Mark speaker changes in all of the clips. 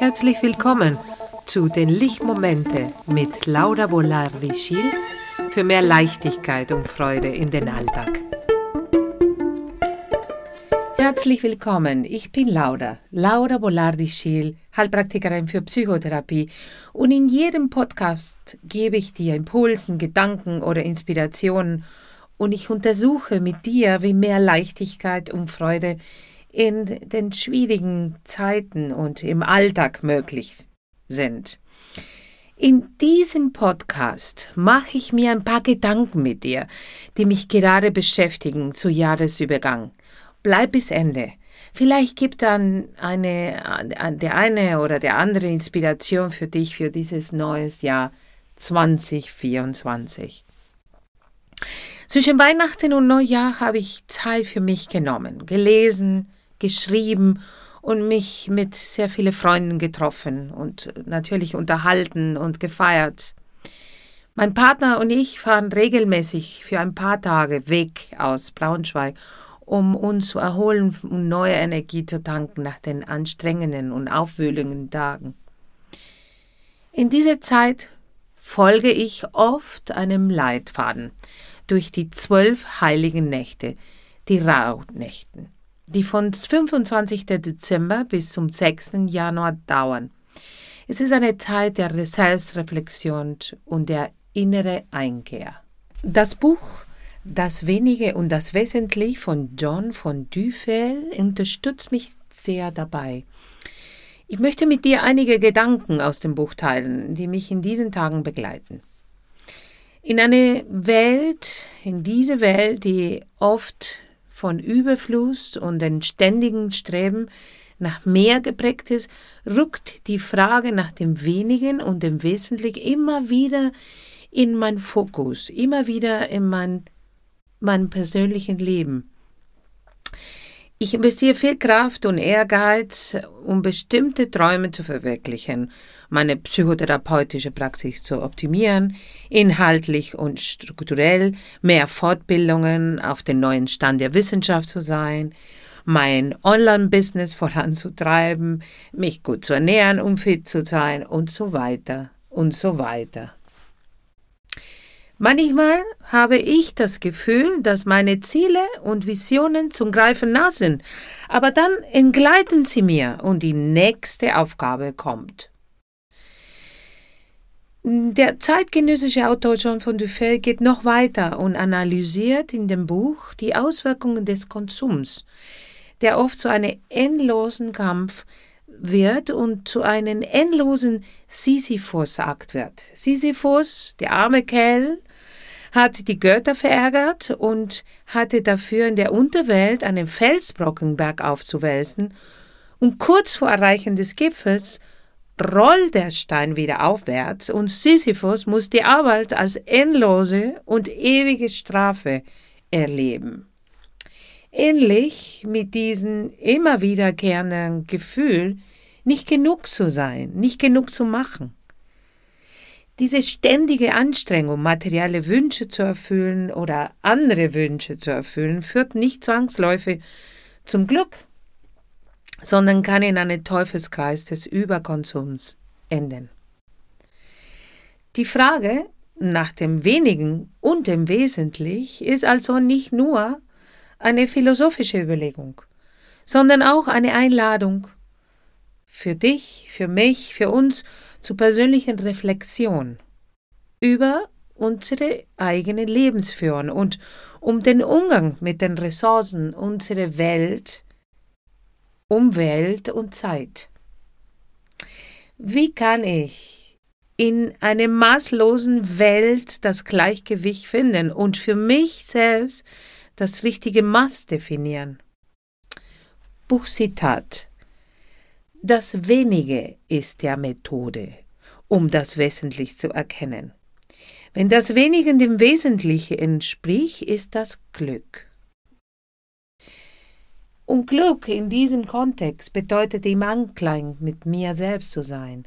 Speaker 1: Herzlich willkommen zu den Lichtmomente mit Laura Bolardi-Schiel für mehr Leichtigkeit und Freude in den Alltag. Herzlich willkommen, ich bin Laura, Laura Bolardi-Schiel, Heilpraktikerin für Psychotherapie. Und in jedem Podcast gebe ich dir Impulsen, Gedanken oder Inspirationen. Und ich untersuche mit dir, wie mehr Leichtigkeit und Freude in den schwierigen Zeiten und im Alltag möglich sind. In diesem Podcast mache ich mir ein paar Gedanken mit dir, die mich gerade beschäftigen zu Jahresübergang. Bleib bis Ende. Vielleicht gibt dann eine, der eine oder der andere Inspiration für dich für dieses neues Jahr 2024. Zwischen Weihnachten und Neujahr habe ich Zeit für mich genommen, gelesen, geschrieben und mich mit sehr vielen Freunden getroffen und natürlich unterhalten und gefeiert. Mein Partner und ich fahren regelmäßig für ein paar Tage weg aus Braunschweig, um uns zu erholen und neue Energie zu tanken nach den anstrengenden und aufwühlenden Tagen. In dieser Zeit folge ich oft einem Leitfaden durch die zwölf heiligen Nächte, die Rauhnächten die von 25. Dezember bis zum 6. Januar dauern. Es ist eine Zeit der Selbstreflexion und der innere Einkehr. Das Buch Das Wenige und das Wesentlich von John von Dufel unterstützt mich sehr dabei. Ich möchte mit dir einige Gedanken aus dem Buch teilen, die mich in diesen Tagen begleiten. In eine Welt, in diese Welt, die oft von Überfluss und den ständigen Streben nach mehr geprägt ist, rückt die Frage nach dem Wenigen und dem Wesentlichen immer wieder in mein Fokus, immer wieder in mein, mein persönlichen Leben. Ich investiere viel Kraft und Ehrgeiz, um bestimmte Träume zu verwirklichen, meine psychotherapeutische Praxis zu optimieren, inhaltlich und strukturell mehr Fortbildungen auf den neuen Stand der Wissenschaft zu sein, mein Online-Business voranzutreiben, mich gut zu ernähren, um fit zu sein und so weiter und so weiter. Manchmal habe ich das Gefühl, dass meine Ziele und Visionen zum Greifen nah sind, aber dann entgleiten sie mir und die nächste Aufgabe kommt. Der zeitgenössische Autor John von Dufay geht noch weiter und analysiert in dem Buch die Auswirkungen des Konsums, der oft zu einem endlosen Kampf wird und zu einem endlosen Sisyphus-Akt wird. Sisyphus, der arme Kerl, hat die Götter verärgert und hatte dafür in der Unterwelt einen Felsbrocken bergauf zu wälzen, und kurz vor Erreichen des Gipfels rollt der Stein wieder aufwärts und Sisyphus muss die Arbeit als endlose und ewige Strafe erleben. Ähnlich mit diesem immer wiederkehrenden Gefühl, nicht genug zu sein, nicht genug zu machen. Diese ständige Anstrengung, materielle Wünsche zu erfüllen oder andere Wünsche zu erfüllen, führt nicht zwangsläufig zum Glück, sondern kann in einen Teufelskreis des Überkonsums enden. Die Frage nach dem Wenigen und dem Wesentlich ist also nicht nur eine philosophische Überlegung, sondern auch eine Einladung für dich, für mich, für uns zur persönlichen Reflexion über unsere eigene Lebensführung und um den Umgang mit den Ressourcen unserer Welt, Umwelt und Zeit. Wie kann ich in einer maßlosen Welt das Gleichgewicht finden und für mich selbst das richtige Maß definieren? Buchzitat das Wenige ist der Methode, um das Wesentliche zu erkennen. Wenn das Wenige dem Wesentlichen entspricht, ist das Glück. Und Glück in diesem Kontext bedeutet im Anklang mit mir selbst zu sein,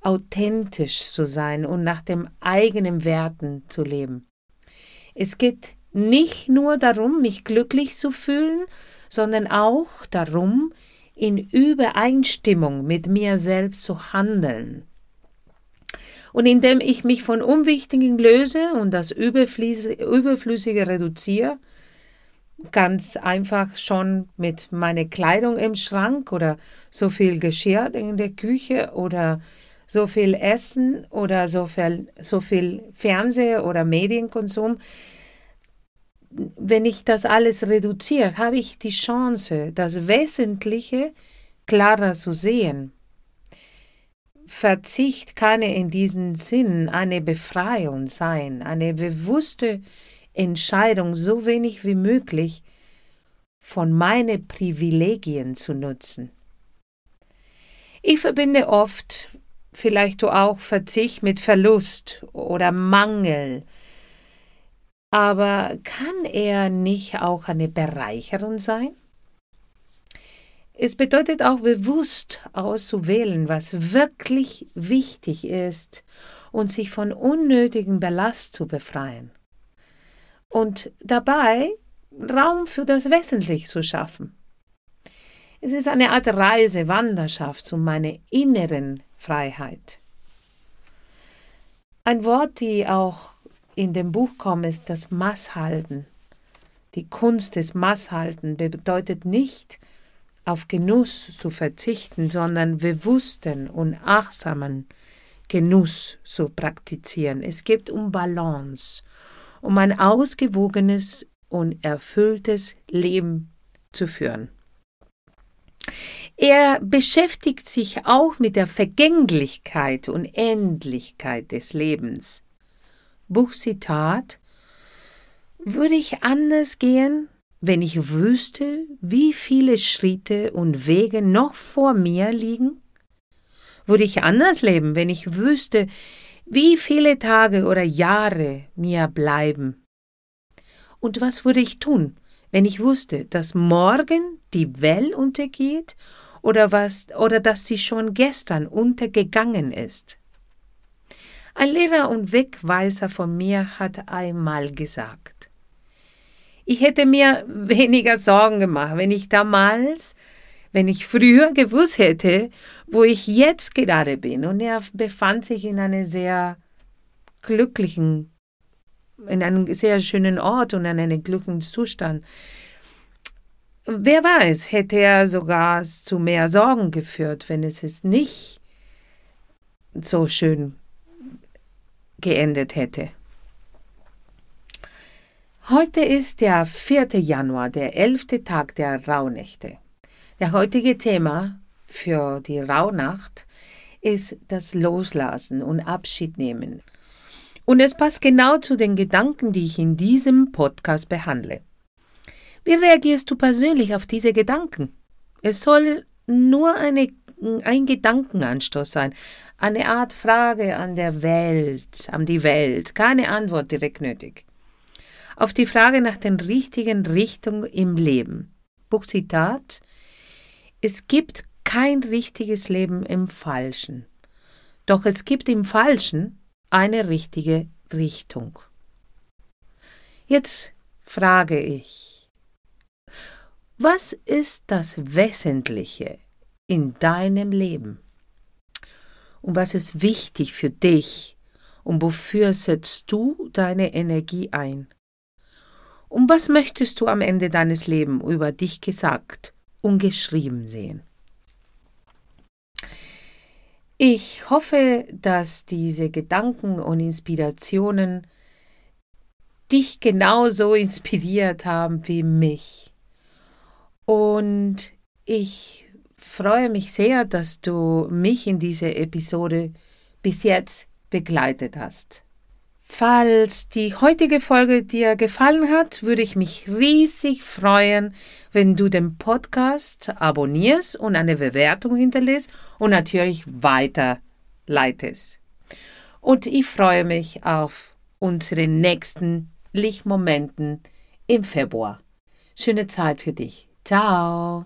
Speaker 1: authentisch zu sein und nach dem eigenen Werten zu leben. Es geht nicht nur darum, mich glücklich zu fühlen, sondern auch darum, in Übereinstimmung mit mir selbst zu handeln. Und indem ich mich von Unwichtigen löse und das Überflüssige reduziere, ganz einfach schon mit meiner Kleidung im Schrank oder so viel Geschirr in der Küche oder so viel Essen oder so viel, so viel Fernseh- oder Medienkonsum. Wenn ich das alles reduziere, habe ich die Chance, das Wesentliche klarer zu sehen. Verzicht kann in diesem Sinn eine Befreiung sein, eine bewusste Entscheidung, so wenig wie möglich von meinen Privilegien zu nutzen. Ich verbinde oft, vielleicht auch, Verzicht mit Verlust oder Mangel. Aber kann er nicht auch eine Bereicherung sein? Es bedeutet auch bewusst auszuwählen, was wirklich wichtig ist und sich von unnötigen Ballast zu befreien. Und dabei Raum für das Wesentliche zu schaffen. Es ist eine Art Reise, Wanderschaft zu meiner inneren Freiheit. Ein Wort, die auch in dem Buch kommt, ist das Maßhalten. Die Kunst des Maßhalten bedeutet nicht, auf Genuss zu verzichten, sondern bewussten und achtsamen Genuss zu praktizieren. Es geht um Balance, um ein ausgewogenes und erfülltes Leben zu führen. Er beschäftigt sich auch mit der Vergänglichkeit und Endlichkeit des Lebens. Buchzitat Würde ich anders gehen, wenn ich wüsste, wie viele Schritte und Wege noch vor mir liegen? Würde ich anders leben, wenn ich wüsste, wie viele Tage oder Jahre mir bleiben? Und was würde ich tun, wenn ich wusste, dass morgen die Welt untergeht oder was oder dass sie schon gestern untergegangen ist? Ein Lehrer und Wegweiser von mir hat einmal gesagt, ich hätte mir weniger Sorgen gemacht, wenn ich damals, wenn ich früher gewusst hätte, wo ich jetzt gerade bin. Und er befand sich in einem sehr glücklichen, in einem sehr schönen Ort und in einem glücklichen Zustand. Wer weiß, hätte er sogar zu mehr Sorgen geführt, wenn es es nicht so schön geendet hätte. Heute ist der 4. Januar, der elfte Tag der Rauhnächte. Der heutige Thema für die Rauhnacht ist das Loslassen und Abschied nehmen. Und es passt genau zu den Gedanken, die ich in diesem Podcast behandle. Wie reagierst du persönlich auf diese Gedanken? Es soll nur eine, ein Gedankenanstoß sein, eine Art Frage an der Welt, an die Welt, keine Antwort direkt nötig. Auf die Frage nach den richtigen Richtungen im Leben. Buchzitat Es gibt kein richtiges Leben im Falschen, doch es gibt im Falschen eine richtige Richtung. Jetzt frage ich, was ist das Wesentliche in deinem Leben? Und was ist wichtig für dich? Und wofür setzt du deine Energie ein? Und was möchtest du am Ende deines Lebens über dich gesagt und geschrieben sehen? Ich hoffe, dass diese Gedanken und Inspirationen dich genauso inspiriert haben wie mich. Und ich freue mich sehr, dass du mich in dieser Episode bis jetzt begleitet hast. Falls die heutige Folge dir gefallen hat, würde ich mich riesig freuen, wenn du den Podcast abonnierst und eine Bewertung hinterlässt und natürlich weiterleitest. Und ich freue mich auf unsere nächsten Lichtmomenten im Februar. Schöne Zeit für dich. Ciao.